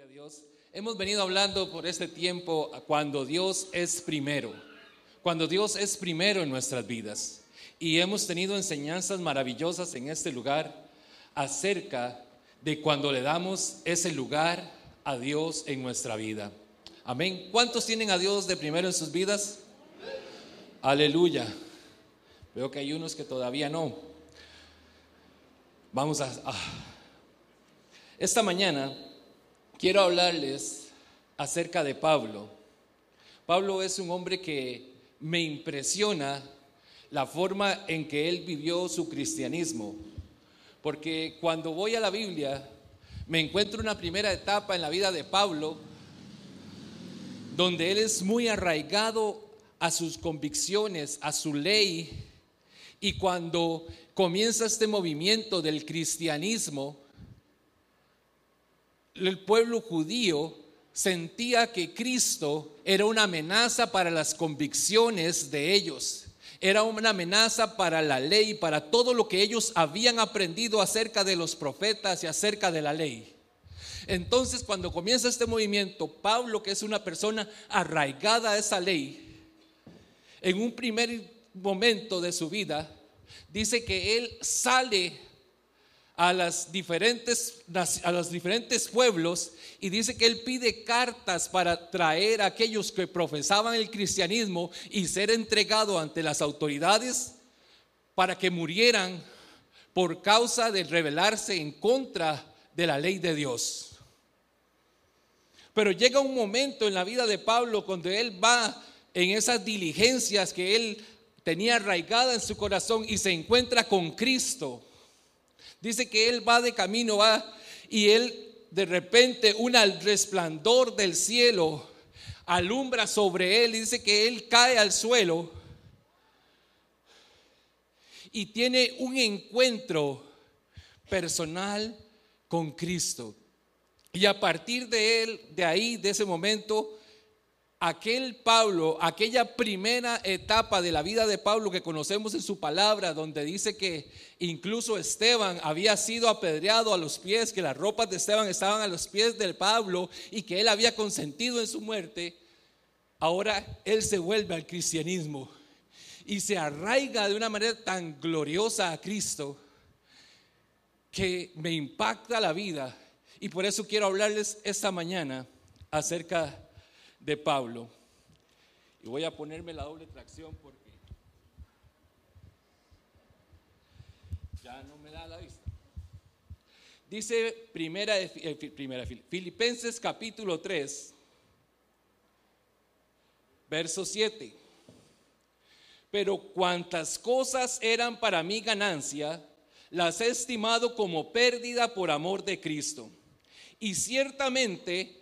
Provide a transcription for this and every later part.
A Dios. Hemos venido hablando por este tiempo cuando Dios es primero, cuando Dios es primero en nuestras vidas. Y hemos tenido enseñanzas maravillosas en este lugar acerca de cuando le damos ese lugar a Dios en nuestra vida. Amén. ¿Cuántos tienen a Dios de primero en sus vidas? Aleluya. Veo que hay unos que todavía no. Vamos a... Esta mañana quiero hablarles acerca de Pablo. Pablo es un hombre que me impresiona la forma en que él vivió su cristianismo. Porque cuando voy a la Biblia, me encuentro una primera etapa en la vida de Pablo, donde él es muy arraigado a sus convicciones, a su ley, y cuando comienza este movimiento del cristianismo, el pueblo judío sentía que Cristo era una amenaza para las convicciones de ellos. Era una amenaza para la ley, para todo lo que ellos habían aprendido acerca de los profetas y acerca de la ley. Entonces, cuando comienza este movimiento, Pablo, que es una persona arraigada a esa ley, en un primer momento de su vida, dice que él sale a, las diferentes, a los diferentes pueblos y dice que él pide cartas para traer a aquellos que profesaban el cristianismo y ser entregado ante las autoridades para que murieran por causa de rebelarse en contra de la ley de Dios. Pero llega un momento en la vida de Pablo cuando él va en esas diligencias que él tenía arraigada en su corazón y se encuentra con Cristo. Dice que él va de camino, va y él de repente un resplandor del cielo alumbra sobre él y dice que él cae al suelo y tiene un encuentro personal con Cristo. Y a partir de él, de ahí, de ese momento, aquel Pablo, aquella primera etapa de la vida de Pablo que conocemos en su palabra, donde dice que incluso Esteban había sido apedreado a los pies, que las ropas de Esteban estaban a los pies del Pablo y que él había consentido en su muerte, ahora él se vuelve al cristianismo y se arraiga de una manera tan gloriosa a Cristo que me impacta la vida. Y por eso quiero hablarles esta mañana acerca de de Pablo. Y voy a ponerme la doble tracción porque ya no me da la vista. Dice primera, eh, primera Filipenses capítulo 3, verso 7. Pero cuantas cosas eran para mí ganancia, las he estimado como pérdida por amor de Cristo. Y ciertamente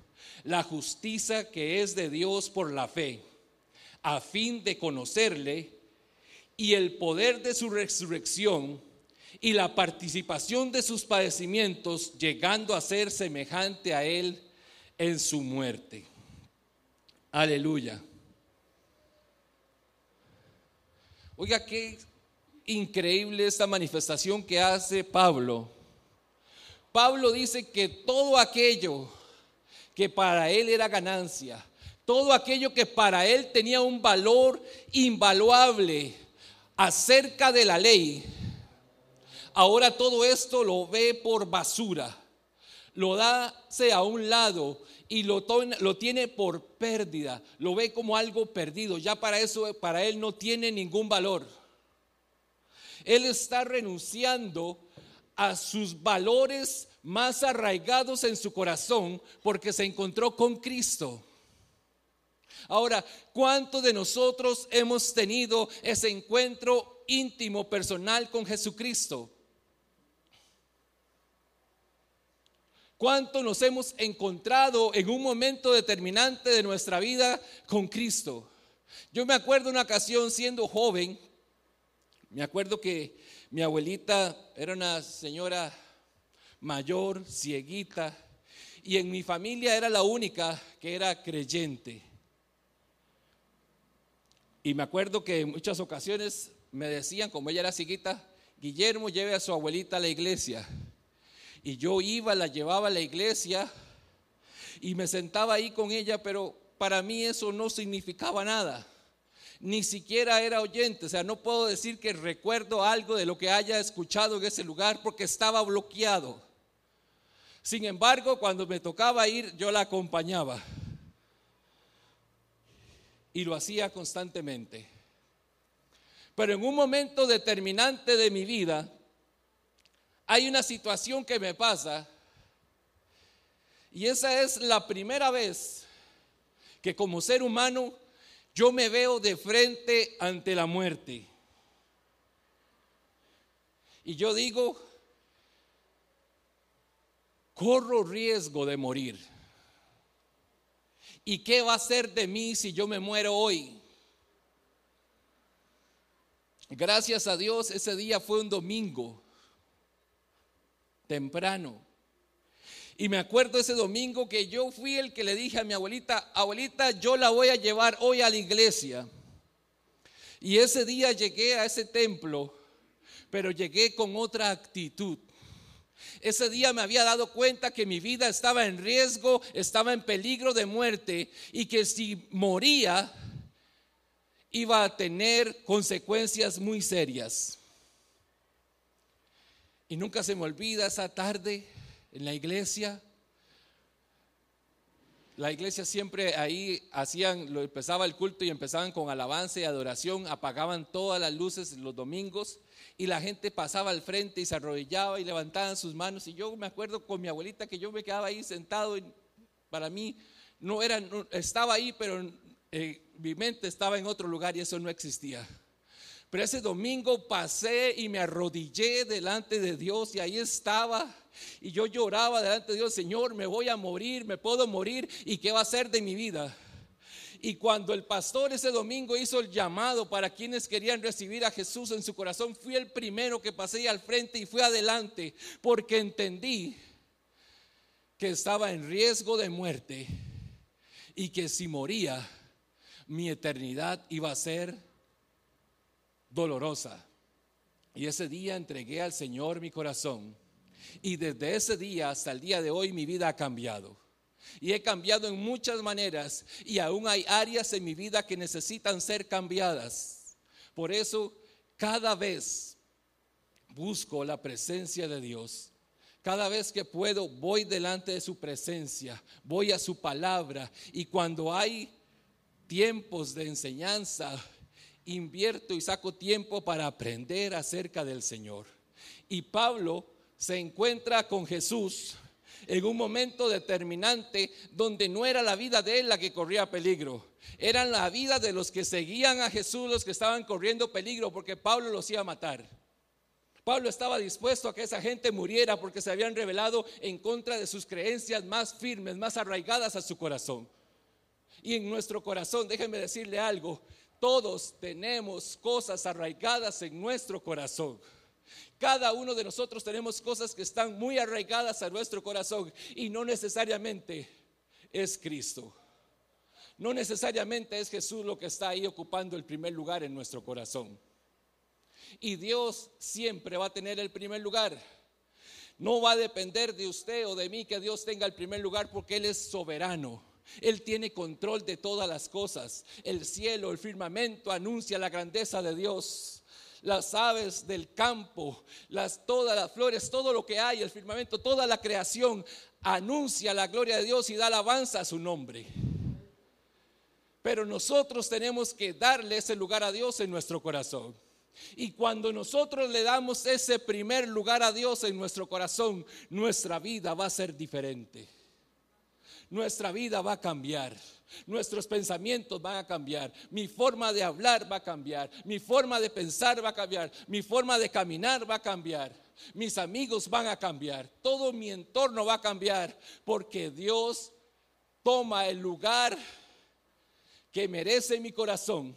la justicia que es de Dios por la fe, a fin de conocerle y el poder de su resurrección y la participación de sus padecimientos, llegando a ser semejante a él en su muerte. Aleluya. Oiga, qué increíble esta manifestación que hace Pablo. Pablo dice que todo aquello que para él era ganancia, todo aquello que para él tenía un valor invaluable acerca de la ley, ahora todo esto lo ve por basura, lo da a un lado y lo, lo tiene por pérdida, lo ve como algo perdido, ya para eso, para él no tiene ningún valor. Él está renunciando a sus valores más arraigados en su corazón porque se encontró con Cristo. Ahora, ¿cuántos de nosotros hemos tenido ese encuentro íntimo, personal con Jesucristo? ¿Cuánto nos hemos encontrado en un momento determinante de nuestra vida con Cristo? Yo me acuerdo una ocasión siendo joven, me acuerdo que mi abuelita era una señora mayor, cieguita, y en mi familia era la única que era creyente. Y me acuerdo que en muchas ocasiones me decían, como ella era cieguita, Guillermo lleve a su abuelita a la iglesia. Y yo iba, la llevaba a la iglesia y me sentaba ahí con ella, pero para mí eso no significaba nada. Ni siquiera era oyente, o sea, no puedo decir que recuerdo algo de lo que haya escuchado en ese lugar porque estaba bloqueado. Sin embargo, cuando me tocaba ir, yo la acompañaba. Y lo hacía constantemente. Pero en un momento determinante de mi vida, hay una situación que me pasa. Y esa es la primera vez que como ser humano yo me veo de frente ante la muerte. Y yo digo, corro riesgo de morir. ¿Y qué va a ser de mí si yo me muero hoy? Gracias a Dios, ese día fue un domingo, temprano. Y me acuerdo ese domingo que yo fui el que le dije a mi abuelita, abuelita, yo la voy a llevar hoy a la iglesia. Y ese día llegué a ese templo, pero llegué con otra actitud. Ese día me había dado cuenta que mi vida estaba en riesgo, estaba en peligro de muerte y que si moría iba a tener consecuencias muy serias. Y nunca se me olvida esa tarde en la iglesia. La iglesia siempre ahí hacían, empezaba el culto y empezaban con alabanza y adoración, apagaban todas las luces los domingos y la gente pasaba al frente y se arrodillaba y levantaban sus manos. Y yo me acuerdo con mi abuelita que yo me quedaba ahí sentado para mí no era, estaba ahí, pero eh, mi mente estaba en otro lugar y eso no existía. Pero ese domingo pasé y me arrodillé delante de Dios y ahí estaba. Y yo lloraba delante de Dios, Señor, me voy a morir, me puedo morir y qué va a ser de mi vida. Y cuando el pastor ese domingo hizo el llamado para quienes querían recibir a Jesús en su corazón, fui el primero que pasé al frente y fui adelante porque entendí que estaba en riesgo de muerte y que si moría, mi eternidad iba a ser dolorosa. Y ese día entregué al Señor mi corazón. Y desde ese día hasta el día de hoy mi vida ha cambiado. Y he cambiado en muchas maneras y aún hay áreas en mi vida que necesitan ser cambiadas. Por eso, cada vez busco la presencia de Dios. Cada vez que puedo, voy delante de su presencia, voy a su palabra. Y cuando hay tiempos de enseñanza, invierto y saco tiempo para aprender acerca del Señor. Y Pablo se encuentra con Jesús en un momento determinante donde no era la vida de él la que corría peligro, era la vida de los que seguían a Jesús los que estaban corriendo peligro porque Pablo los iba a matar. Pablo estaba dispuesto a que esa gente muriera porque se habían revelado en contra de sus creencias más firmes, más arraigadas a su corazón. Y en nuestro corazón, déjenme decirle algo, todos tenemos cosas arraigadas en nuestro corazón. Cada uno de nosotros tenemos cosas que están muy arraigadas a nuestro corazón y no necesariamente es Cristo. No necesariamente es Jesús lo que está ahí ocupando el primer lugar en nuestro corazón. Y Dios siempre va a tener el primer lugar. No va a depender de usted o de mí que Dios tenga el primer lugar porque Él es soberano. Él tiene control de todas las cosas. El cielo, el firmamento anuncia la grandeza de Dios las aves del campo, las, todas las flores, todo lo que hay, el firmamento, toda la creación anuncia la gloria de Dios y da alabanza a su nombre. Pero nosotros tenemos que darle ese lugar a Dios en nuestro corazón. Y cuando nosotros le damos ese primer lugar a Dios en nuestro corazón, nuestra vida va a ser diferente. Nuestra vida va a cambiar. Nuestros pensamientos van a cambiar. Mi forma de hablar va a cambiar. Mi forma de pensar va a cambiar. Mi forma de caminar va a cambiar. Mis amigos van a cambiar. Todo mi entorno va a cambiar. Porque Dios toma el lugar que merece mi corazón.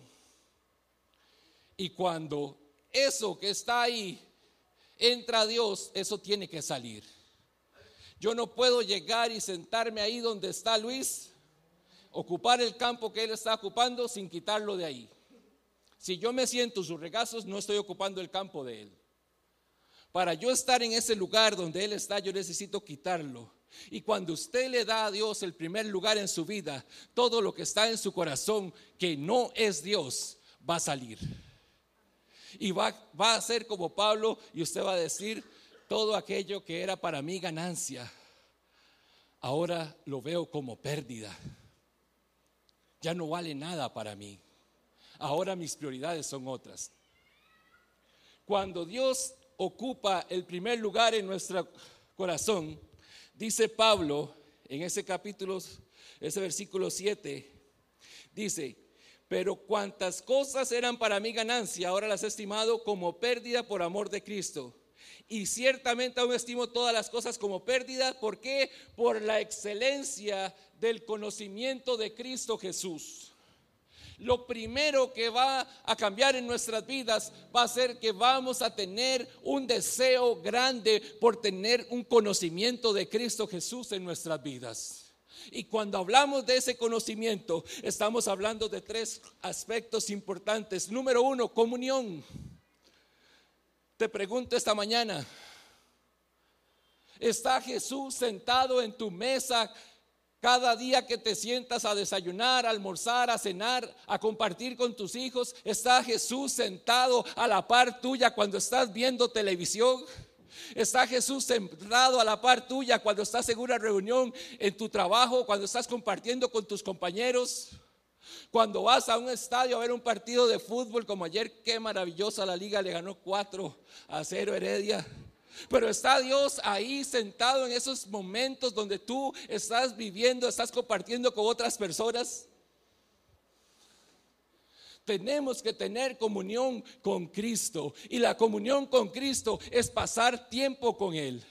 Y cuando eso que está ahí entra a Dios, eso tiene que salir. Yo no puedo llegar y sentarme ahí donde está Luis, ocupar el campo que él está ocupando sin quitarlo de ahí. Si yo me siento en sus regazos, no estoy ocupando el campo de él. Para yo estar en ese lugar donde él está, yo necesito quitarlo. Y cuando usted le da a Dios el primer lugar en su vida, todo lo que está en su corazón que no es Dios va a salir. Y va, a ser como Pablo y usted va a decir, todo aquello que era para mí ganancia, ahora lo veo como pérdida. Ya no vale nada para mí. Ahora mis prioridades son otras. Cuando Dios ocupa el primer lugar en nuestro corazón, dice Pablo en ese capítulo, ese versículo 7, dice, pero cuantas cosas eran para mí ganancia, ahora las he estimado como pérdida por amor de Cristo y ciertamente aún estimo todas las cosas como pérdida. ¿Por qué? Por la excelencia del conocimiento de Cristo Jesús. Lo primero que va a cambiar en nuestras vidas va a ser que vamos a tener un deseo grande por tener un conocimiento de Cristo Jesús en nuestras vidas. Y cuando hablamos de ese conocimiento, estamos hablando de tres aspectos importantes. Número uno, comunión. Te pregunto esta mañana, ¿está Jesús sentado en tu mesa cada día que te sientas a desayunar, a almorzar, a cenar, a compartir con tus hijos? ¿Está Jesús sentado a la par tuya cuando estás viendo televisión? ¿Está Jesús sentado a la par tuya cuando estás en una reunión en tu trabajo, cuando estás compartiendo con tus compañeros? Cuando vas a un estadio a ver un partido de fútbol como ayer, qué maravillosa la liga, le ganó 4 a 0 Heredia. Pero está Dios ahí sentado en esos momentos donde tú estás viviendo, estás compartiendo con otras personas. Tenemos que tener comunión con Cristo. Y la comunión con Cristo es pasar tiempo con Él.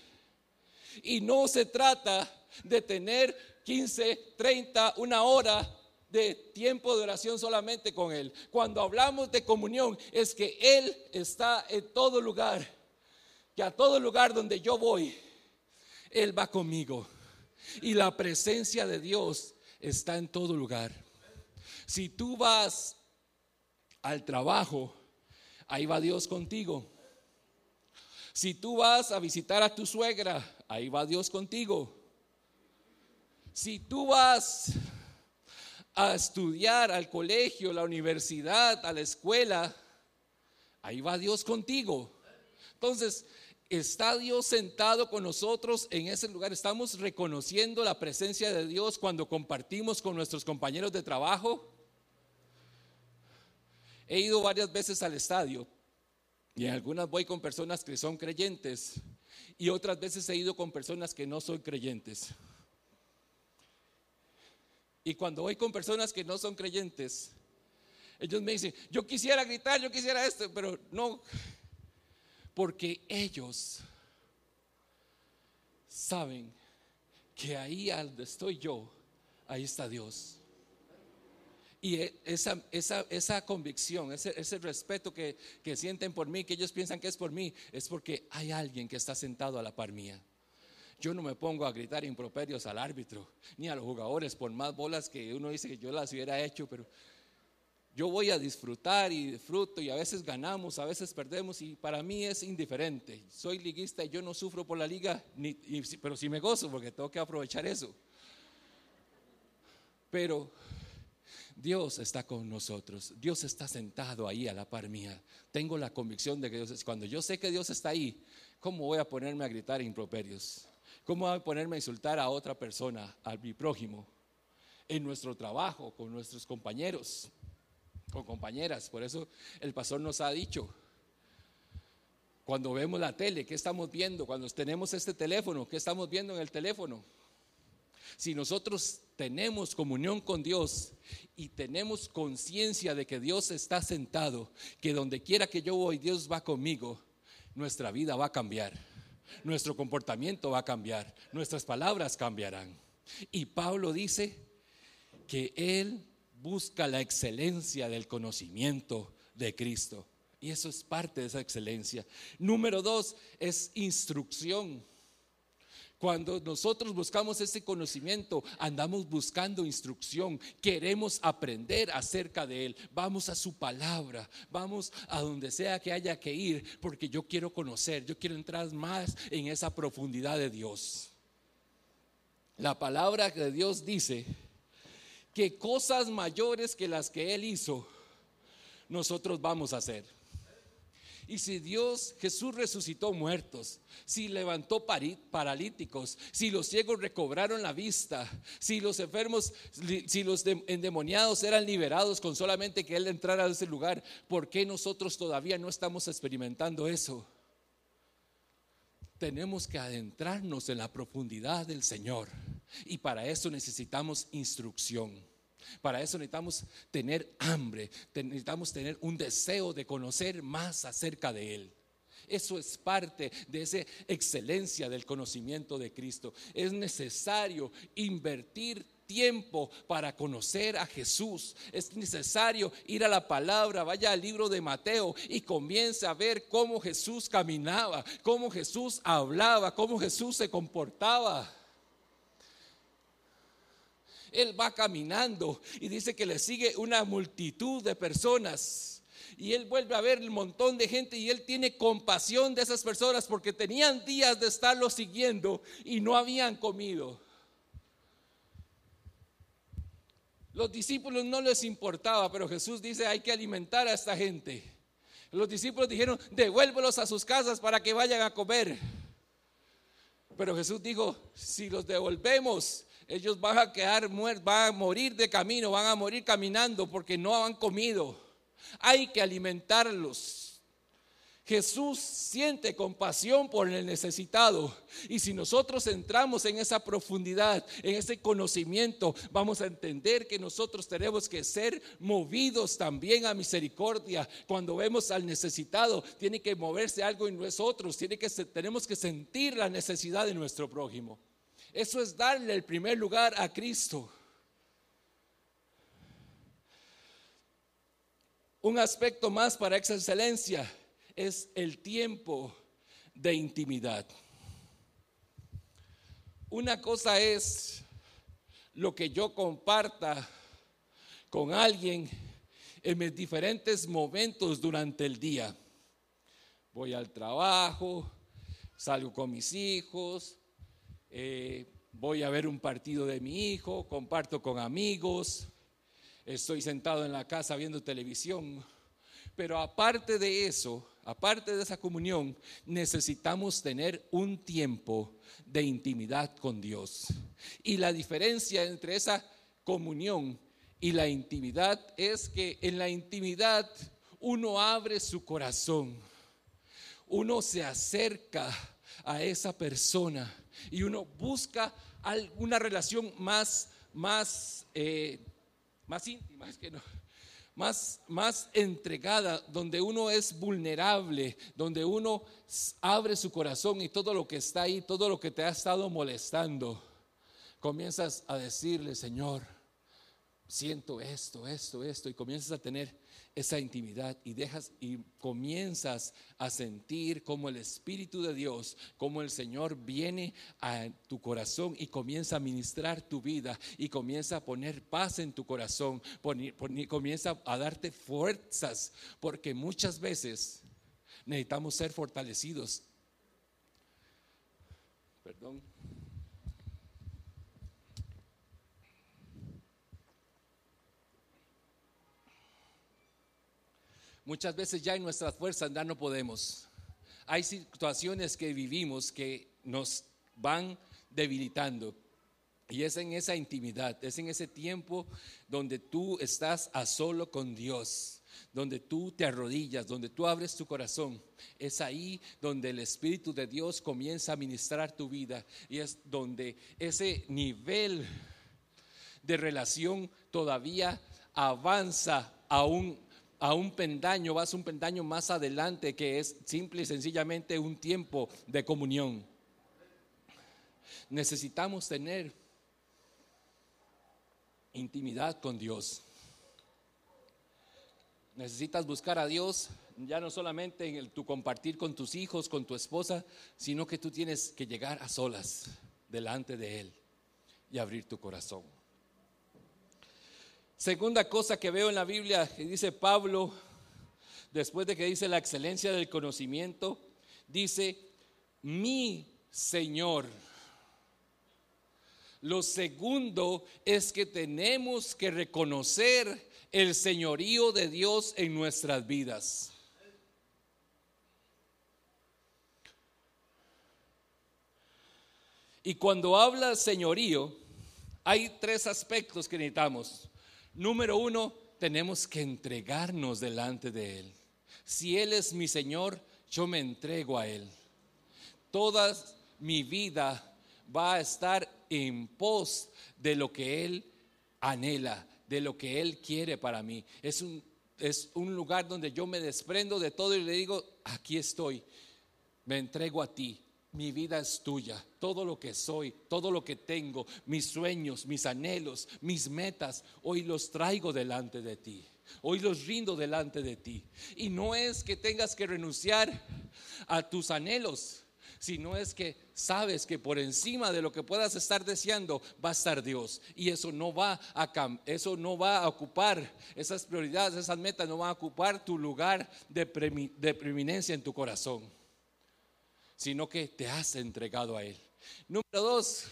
Y no se trata de tener 15, 30, una hora de tiempo de oración solamente con Él. Cuando hablamos de comunión es que Él está en todo lugar, que a todo lugar donde yo voy, Él va conmigo. Y la presencia de Dios está en todo lugar. Si tú vas al trabajo, ahí va Dios contigo. Si tú vas a visitar a tu suegra, ahí va Dios contigo. Si tú vas a estudiar al colegio, la universidad, a la escuela, ahí va Dios contigo. Entonces, está Dios sentado con nosotros en ese lugar. Estamos reconociendo la presencia de Dios cuando compartimos con nuestros compañeros de trabajo. He ido varias veces al estadio y en algunas voy con personas que son creyentes y otras veces he ido con personas que no son creyentes. Y cuando voy con personas que no son creyentes, ellos me dicen, yo quisiera gritar, yo quisiera esto, pero no, porque ellos saben que ahí donde estoy yo, ahí está Dios. Y e, esa, esa, esa convicción, ese, ese respeto que, que sienten por mí, que ellos piensan que es por mí, es porque hay alguien que está sentado a la par mía. Yo no me pongo a gritar improperios al árbitro, ni a los jugadores, por más bolas que uno dice que yo las hubiera hecho, pero yo voy a disfrutar y disfruto y a veces ganamos, a veces perdemos y para mí es indiferente. Soy liguista y yo no sufro por la liga, ni, pero sí me gozo porque tengo que aprovechar eso. Pero Dios está con nosotros, Dios está sentado ahí a la par mía. Tengo la convicción de que Dios es, cuando yo sé que Dios está ahí, ¿cómo voy a ponerme a gritar improperios? ¿Cómo voy a ponerme a insultar a otra persona, a mi prójimo? En nuestro trabajo, con nuestros compañeros, con compañeras. Por eso el pastor nos ha dicho, cuando vemos la tele, ¿qué estamos viendo? Cuando tenemos este teléfono, ¿qué estamos viendo en el teléfono? Si nosotros tenemos comunión con Dios y tenemos conciencia de que Dios está sentado, que donde quiera que yo voy, Dios va conmigo, nuestra vida va a cambiar, nuestro comportamiento va a cambiar, nuestras palabras cambiarán. Y Pablo dice que él busca la excelencia del conocimiento de Cristo. Y eso es parte de esa excelencia. Número dos es instrucción. Cuando nosotros buscamos ese conocimiento, andamos buscando instrucción, queremos aprender acerca de Él. Vamos a su palabra, vamos a donde sea que haya que ir, porque yo quiero conocer, yo quiero entrar más en esa profundidad de Dios. La palabra de Dios dice que cosas mayores que las que Él hizo, nosotros vamos a hacer. Y si Dios, Jesús resucitó muertos, si levantó paralíticos, si los ciegos recobraron la vista, si los enfermos, si los endemoniados eran liberados con solamente que Él entrara a ese lugar, ¿por qué nosotros todavía no estamos experimentando eso? Tenemos que adentrarnos en la profundidad del Señor y para eso necesitamos instrucción. Para eso necesitamos tener hambre, necesitamos tener un deseo de conocer más acerca de Él. Eso es parte de esa excelencia del conocimiento de Cristo. Es necesario invertir tiempo para conocer a Jesús. Es necesario ir a la palabra, vaya al libro de Mateo y comience a ver cómo Jesús caminaba, cómo Jesús hablaba, cómo Jesús se comportaba. Él va caminando y dice que le sigue una multitud de personas. Y él vuelve a ver el montón de gente y él tiene compasión de esas personas porque tenían días de estarlo siguiendo y no habían comido. Los discípulos no les importaba, pero Jesús dice hay que alimentar a esta gente. Los discípulos dijeron, devuélvelos a sus casas para que vayan a comer. Pero Jesús dijo, si los devolvemos, ellos van a quedar muertos, van a morir de camino, van a morir caminando porque no han comido. Hay que alimentarlos. Jesús siente compasión por el necesitado. Y si nosotros entramos en esa profundidad, en ese conocimiento, vamos a entender que nosotros tenemos que ser movidos también a misericordia. Cuando vemos al necesitado, tiene que moverse algo en nosotros, tiene que, tenemos que sentir la necesidad de nuestro prójimo. Eso es darle el primer lugar a Cristo. Un aspecto más para esa excelencia es el tiempo de intimidad. Una cosa es lo que yo comparta con alguien en mis diferentes momentos durante el día. Voy al trabajo, salgo con mis hijos, eh, voy a ver un partido de mi hijo, comparto con amigos, estoy sentado en la casa viendo televisión. Pero aparte de eso, aparte de esa comunión, necesitamos tener un tiempo de intimidad con Dios. Y la diferencia entre esa comunión y la intimidad es que en la intimidad uno abre su corazón, uno se acerca a esa persona. Y uno busca alguna relación más, más, eh, más íntima, más, más entregada, donde uno es vulnerable, donde uno abre su corazón y todo lo que está ahí, todo lo que te ha estado molestando, comienzas a decirle, Señor, siento esto, esto, esto, y comienzas a tener esa intimidad y dejas y comienzas a sentir como el Espíritu de Dios, como el Señor viene a tu corazón y comienza a ministrar tu vida y comienza a poner paz en tu corazón, comienza a darte fuerzas, porque muchas veces necesitamos ser fortalecidos. Perdón. Muchas veces ya en nuestras fuerzas ya no podemos. Hay situaciones que vivimos que nos van debilitando. Y es en esa intimidad, es en ese tiempo donde tú estás a solo con Dios, donde tú te arrodillas, donde tú abres tu corazón, es ahí donde el Espíritu de Dios comienza a ministrar tu vida y es donde ese nivel de relación todavía avanza a un, a un pendaño, vas un pendaño más adelante que es simple y sencillamente un tiempo de comunión. Necesitamos tener intimidad con Dios. Necesitas buscar a Dios ya no solamente en tu compartir con tus hijos, con tu esposa, sino que tú tienes que llegar a solas delante de Él y abrir tu corazón. Segunda cosa que veo en la Biblia que dice Pablo, después de que dice la excelencia del conocimiento, dice, mi Señor. Lo segundo es que tenemos que reconocer el señorío de Dios en nuestras vidas. Y cuando habla señorío, hay tres aspectos que necesitamos. Número uno, tenemos que entregarnos delante de Él. Si Él es mi Señor, yo me entrego a Él. Toda mi vida va a estar en pos de lo que Él anhela, de lo que Él quiere para mí. Es un, es un lugar donde yo me desprendo de todo y le digo, aquí estoy, me entrego a ti. Mi vida es tuya, todo lo que soy, todo lo que tengo, mis sueños, mis anhelos, mis metas, hoy los traigo delante de ti. Hoy los rindo delante de ti. Y no es que tengas que renunciar a tus anhelos, sino es que sabes que por encima de lo que puedas estar deseando va a estar Dios y eso no va a eso no va a ocupar esas prioridades, esas metas no van a ocupar tu lugar de, de preeminencia en tu corazón, sino que te has entregado a él. Número dos,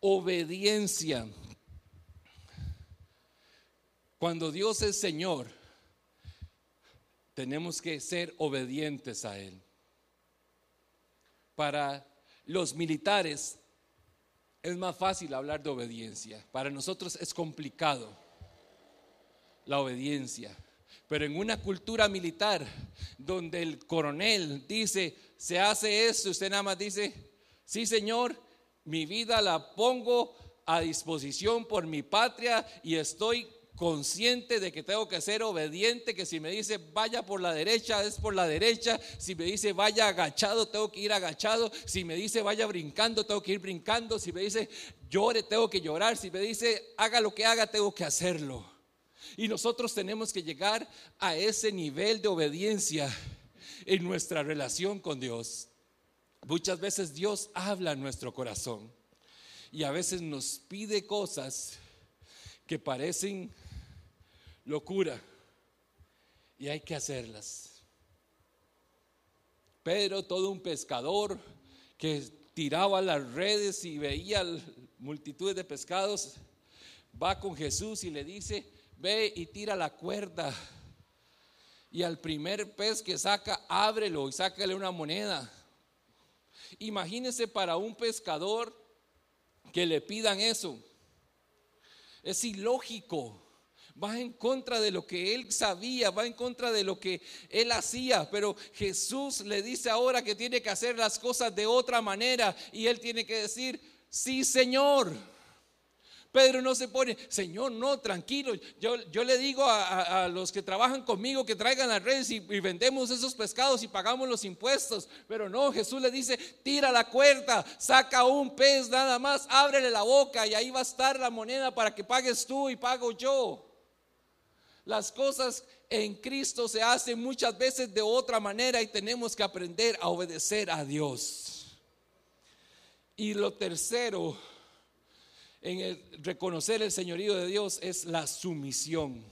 obediencia. Cuando Dios es Señor, tenemos que ser obedientes a Él para los militares es más fácil hablar de obediencia. Para nosotros es complicado la obediencia. Pero en una cultura militar donde el coronel dice, se hace esto, usted nada más dice, sí señor, mi vida la pongo a disposición por mi patria y estoy consciente de que tengo que ser obediente, que si me dice vaya por la derecha, es por la derecha, si me dice vaya agachado, tengo que ir agachado, si me dice vaya brincando, tengo que ir brincando, si me dice llore, tengo que llorar, si me dice haga lo que haga, tengo que hacerlo. Y nosotros tenemos que llegar a ese nivel de obediencia en nuestra relación con Dios. Muchas veces Dios habla en nuestro corazón y a veces nos pide cosas que parecen locura y hay que hacerlas. Pero todo un pescador que tiraba las redes y veía multitudes de pescados, va con Jesús y le dice, ve y tira la cuerda. Y al primer pez que saca, ábrelo y sácale una moneda. Imagínese para un pescador que le pidan eso. Es ilógico va en contra de lo que él sabía, va en contra de lo que él hacía, pero Jesús le dice ahora que tiene que hacer las cosas de otra manera y él tiene que decir, sí Señor. Pedro no se pone, Señor, no, tranquilo. Yo, yo le digo a, los que trabajan conmigo que traigan las redes y, y, vendemos esos pescados y pagamos los impuestos. Pero no, Jesús le dice, tira la cuerda, saca un pez nada más, ábrele la boca y ahí va a estar la moneda para que pagues tú y pago yo. Las cosas en Cristo se hacen muchas veces de otra manera y tenemos que aprender a obedecer a Dios. Y lo tercero en el reconocer el señorío de Dios es la sumisión.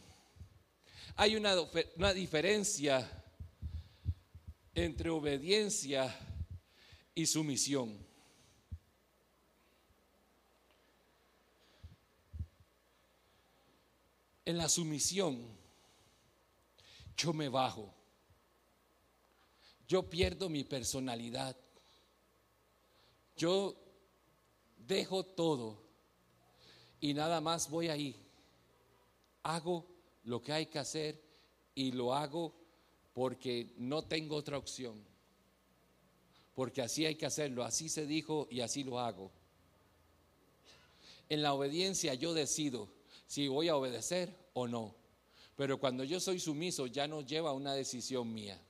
Hay una, una diferencia entre obediencia y sumisión. en la sumisión, yo me bajo. Yo pierdo mi personalidad. Yo dejo todo y nada más voy ahí. Hago lo que hay que hacer y lo hago porque no tengo otra opción. Porque así hay que hacerlo, así se dijo y así lo hago. En la obediencia yo decido si voy a obedecer o no. Pero cuando yo soy sumiso ya no lleva una decisión mía.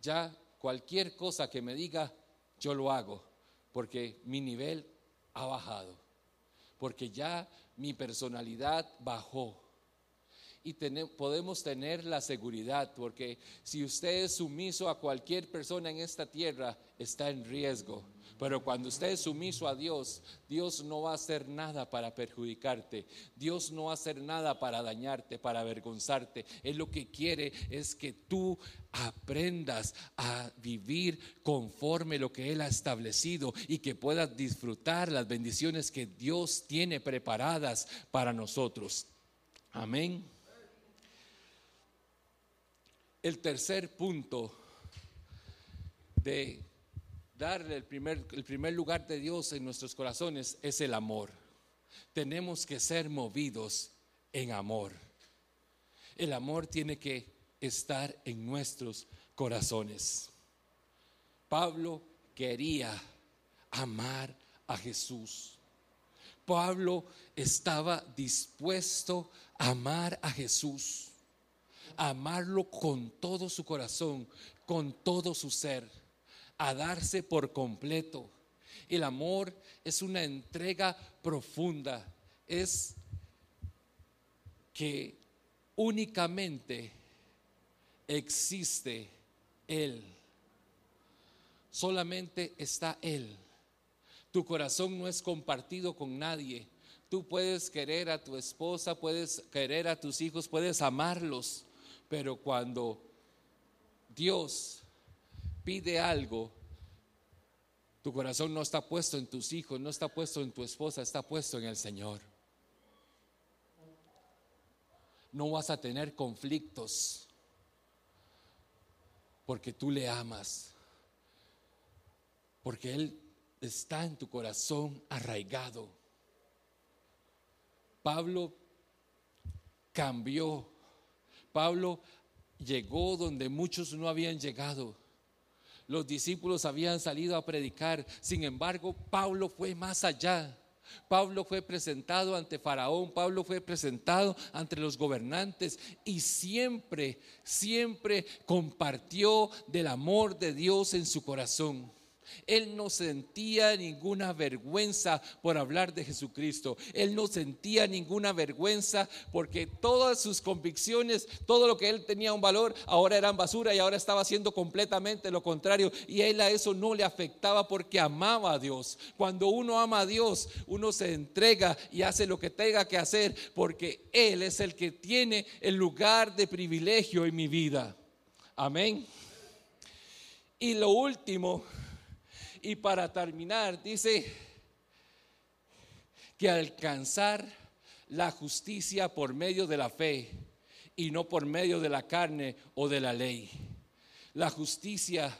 Ya cualquier cosa que me diga, yo lo hago, porque mi nivel ha bajado, porque ya mi personalidad bajó. Y podemos tener la seguridad, porque si usted es sumiso a cualquier persona en esta tierra, está en riesgo pero cuando usted es sumiso a Dios, Dios no va a hacer nada para perjudicarte. Dios no va a hacer nada para dañarte, para avergonzarte. Él lo que quiere es que tú aprendas a vivir conforme lo que Él ha establecido y que puedas disfrutar las bendiciones que Dios tiene preparadas para nosotros. Amén. El tercer punto de darle el primer, el primer lugar de Dios en nuestros corazones es el amor. Tenemos que ser movidos en amor. El amor tiene que estar en nuestros corazones. Pablo quería amar a Jesús. Pablo estaba dispuesto a amar a Jesús, amarlo con todo su corazón, con todo su ser a darse por completo. El amor es una entrega profunda, es que únicamente existe Él. Solamente está Él. Tu corazón no es compartido con nadie. Tú puedes querer a tu esposa, puedes querer a tus hijos, puedes amarlos, pero cuando Dios pide algo, tu corazón no está puesto en tus hijos, no está puesto en tu esposa, está puesto en el Señor. No vas a tener conflictos porque tú le amas, porque Él está en tu corazón arraigado. Pablo cambió, Pablo llegó donde muchos no habían llegado. Los discípulos habían salido a predicar, sin embargo, Pablo fue más allá. Pablo fue presentado ante Faraón, Pablo fue presentado ante los gobernantes y siempre, siempre compartió del amor de Dios en su corazón. Él no sentía ninguna vergüenza por hablar de Jesucristo. Él no sentía ninguna vergüenza porque todas sus convicciones, todo lo que él tenía un valor, ahora eran basura y ahora estaba haciendo completamente lo contrario. Y él a eso no le afectaba porque amaba a Dios. Cuando uno ama a Dios, uno se entrega y hace lo que tenga que hacer porque Él es el que tiene el lugar de privilegio en mi vida. Amén. Y lo último y para terminar, dice que alcanzar la justicia por medio de la fe y no por medio de la carne o de la ley. La justicia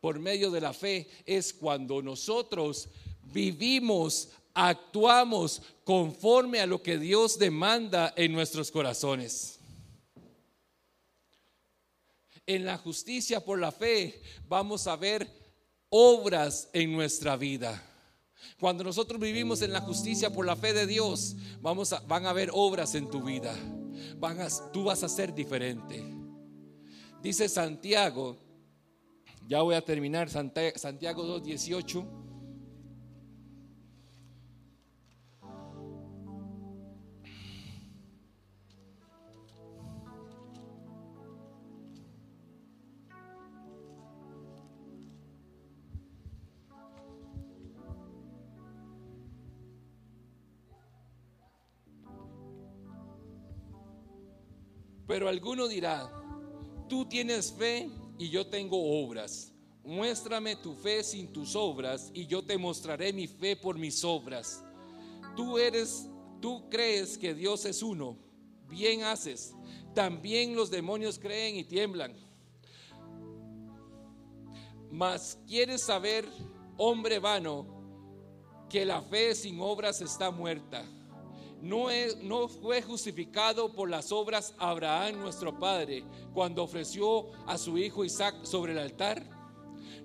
por medio de la fe es cuando nosotros vivimos, actuamos conforme a lo que Dios demanda en nuestros corazones. En la justicia por la fe vamos a ver obras en nuestra vida. Cuando nosotros vivimos en la justicia por la fe de Dios, vamos a, van a haber obras en tu vida. Van tú vas a ser diferente. Dice Santiago, ya voy a terminar, Santiago 2.18. Pero alguno dirá, tú tienes fe y yo tengo obras. Muéstrame tu fe sin tus obras y yo te mostraré mi fe por mis obras. Tú eres, tú crees que Dios es uno. Bien haces. También los demonios creen y tiemblan. Mas quieres saber, hombre vano, que la fe sin obras está muerta. No, fue justificado por las obras Abraham nuestro padre cuando ofreció a su hijo Isaac sobre el altar.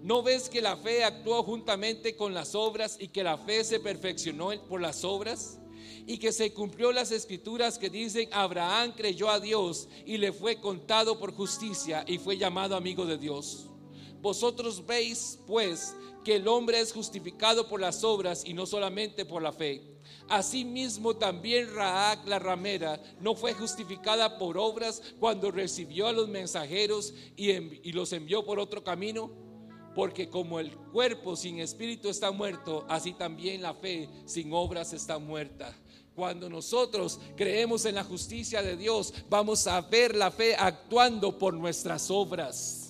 ¿No ves que la fe actuó juntamente con las obras y que la fe se perfeccionó por las obras? Y que se cumplió las escrituras que dicen, Abraham creyó a Dios y le fue contado por justicia y fue llamado amigo de Dios. Vosotros veis, pues, que el hombre es justificado por las obras y no solamente por la fe. Asimismo también Raak la ramera no fue justificada por obras cuando recibió a los mensajeros y los envió por otro camino. Porque como el cuerpo sin espíritu está muerto, así también la fe sin obras está muerta. Cuando nosotros creemos en la justicia de Dios, vamos a ver la fe actuando por nuestras obras.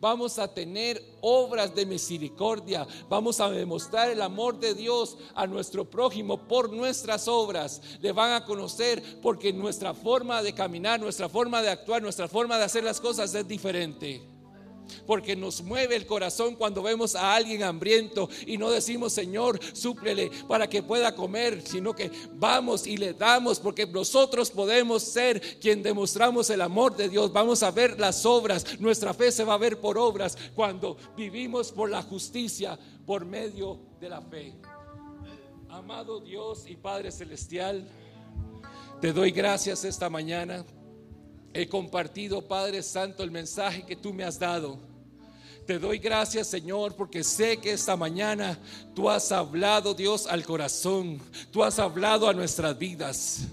Vamos a tener obras de misericordia. Vamos a demostrar el amor de Dios a nuestro prójimo por nuestras obras. Le van a conocer porque nuestra forma de caminar, nuestra forma de actuar, nuestra forma de hacer las cosas es diferente. Porque nos mueve el corazón cuando vemos a alguien hambriento y no decimos, Señor, súplele para que pueda comer, sino que vamos y le damos, porque nosotros podemos ser quien demostramos el amor de Dios. Vamos a ver las obras, nuestra fe se va a ver por obras cuando vivimos por la justicia, por medio de la fe. Amado Dios y Padre Celestial, te doy gracias esta mañana He compartido, Padre Santo, el mensaje que tú me has dado. Te doy gracias, Señor, porque sé que esta mañana tú has hablado, Dios, al corazón. Tú has hablado a nuestras vidas.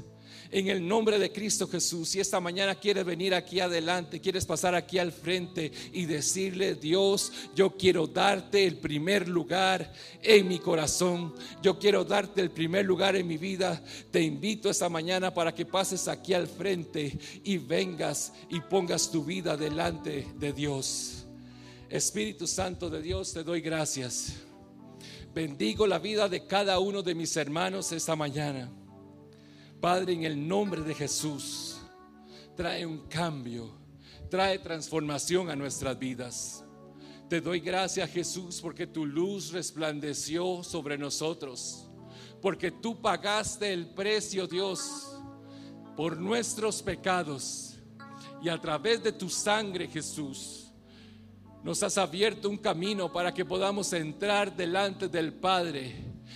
En el nombre de Cristo Jesús. Si esta mañana quieres venir aquí adelante, quieres pasar aquí al frente y decirle, Dios, yo quiero darte el primer lugar en mi corazón. Yo quiero darte el primer lugar en mi vida. Te invito esta mañana para que pases aquí al frente y vengas y pongas tu vida delante de Dios. Espíritu Santo de Dios, te doy gracias. Bendigo la vida de cada uno de mis hermanos esta mañana. Padre, en el nombre de Jesús, trae un cambio, trae transformación a nuestras vidas. Te doy gracias, Jesús, porque tu luz resplandeció sobre nosotros, porque tú pagaste el precio, Dios, por nuestros pecados. Y a través de tu sangre, Jesús, nos has abierto un camino para que podamos entrar delante del Padre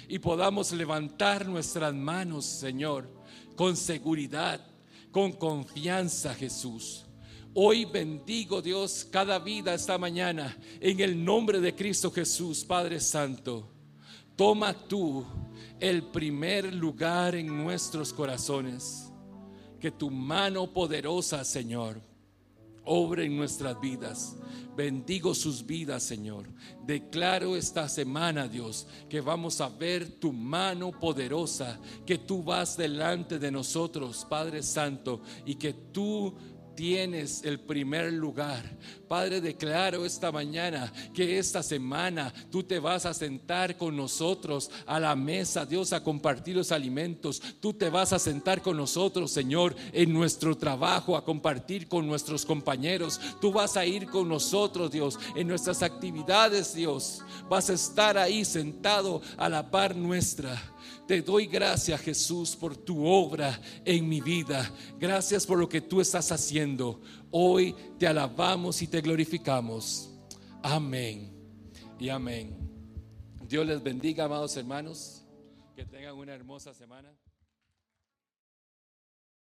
y podamos levantar nuestras manos, Señor, con seguridad, con confianza, Jesús. Hoy bendigo, Dios, cada vida esta mañana en el nombre de Cristo Jesús, Padre Santo. Toma tú el primer lugar en nuestros corazones. Que tu mano poderosa, Señor, obre en nuestras vidas. Bendigo sus vidas, Señor. Declaro esta semana, Dios, que vamos a ver tu mano poderosa, que tú vas delante de nosotros, Padre Santo, y que tú tienes el primer lugar. Padre, declaro esta mañana que esta semana tú te vas a sentar con nosotros a la mesa, Dios, a compartir los alimentos. Tú te vas a sentar con nosotros, Señor, en nuestro trabajo, a compartir con nuestros compañeros. Tú vas a ir con nosotros, Dios, en nuestras actividades, Dios. Vas a estar ahí sentado a la par nuestra. Te doy gracias, Jesús, por tu obra en mi vida. Gracias por lo que tú estás haciendo. Hoy te alabamos y te glorificamos. Amén y amén. Dios les bendiga, amados hermanos. Que tengan una hermosa semana.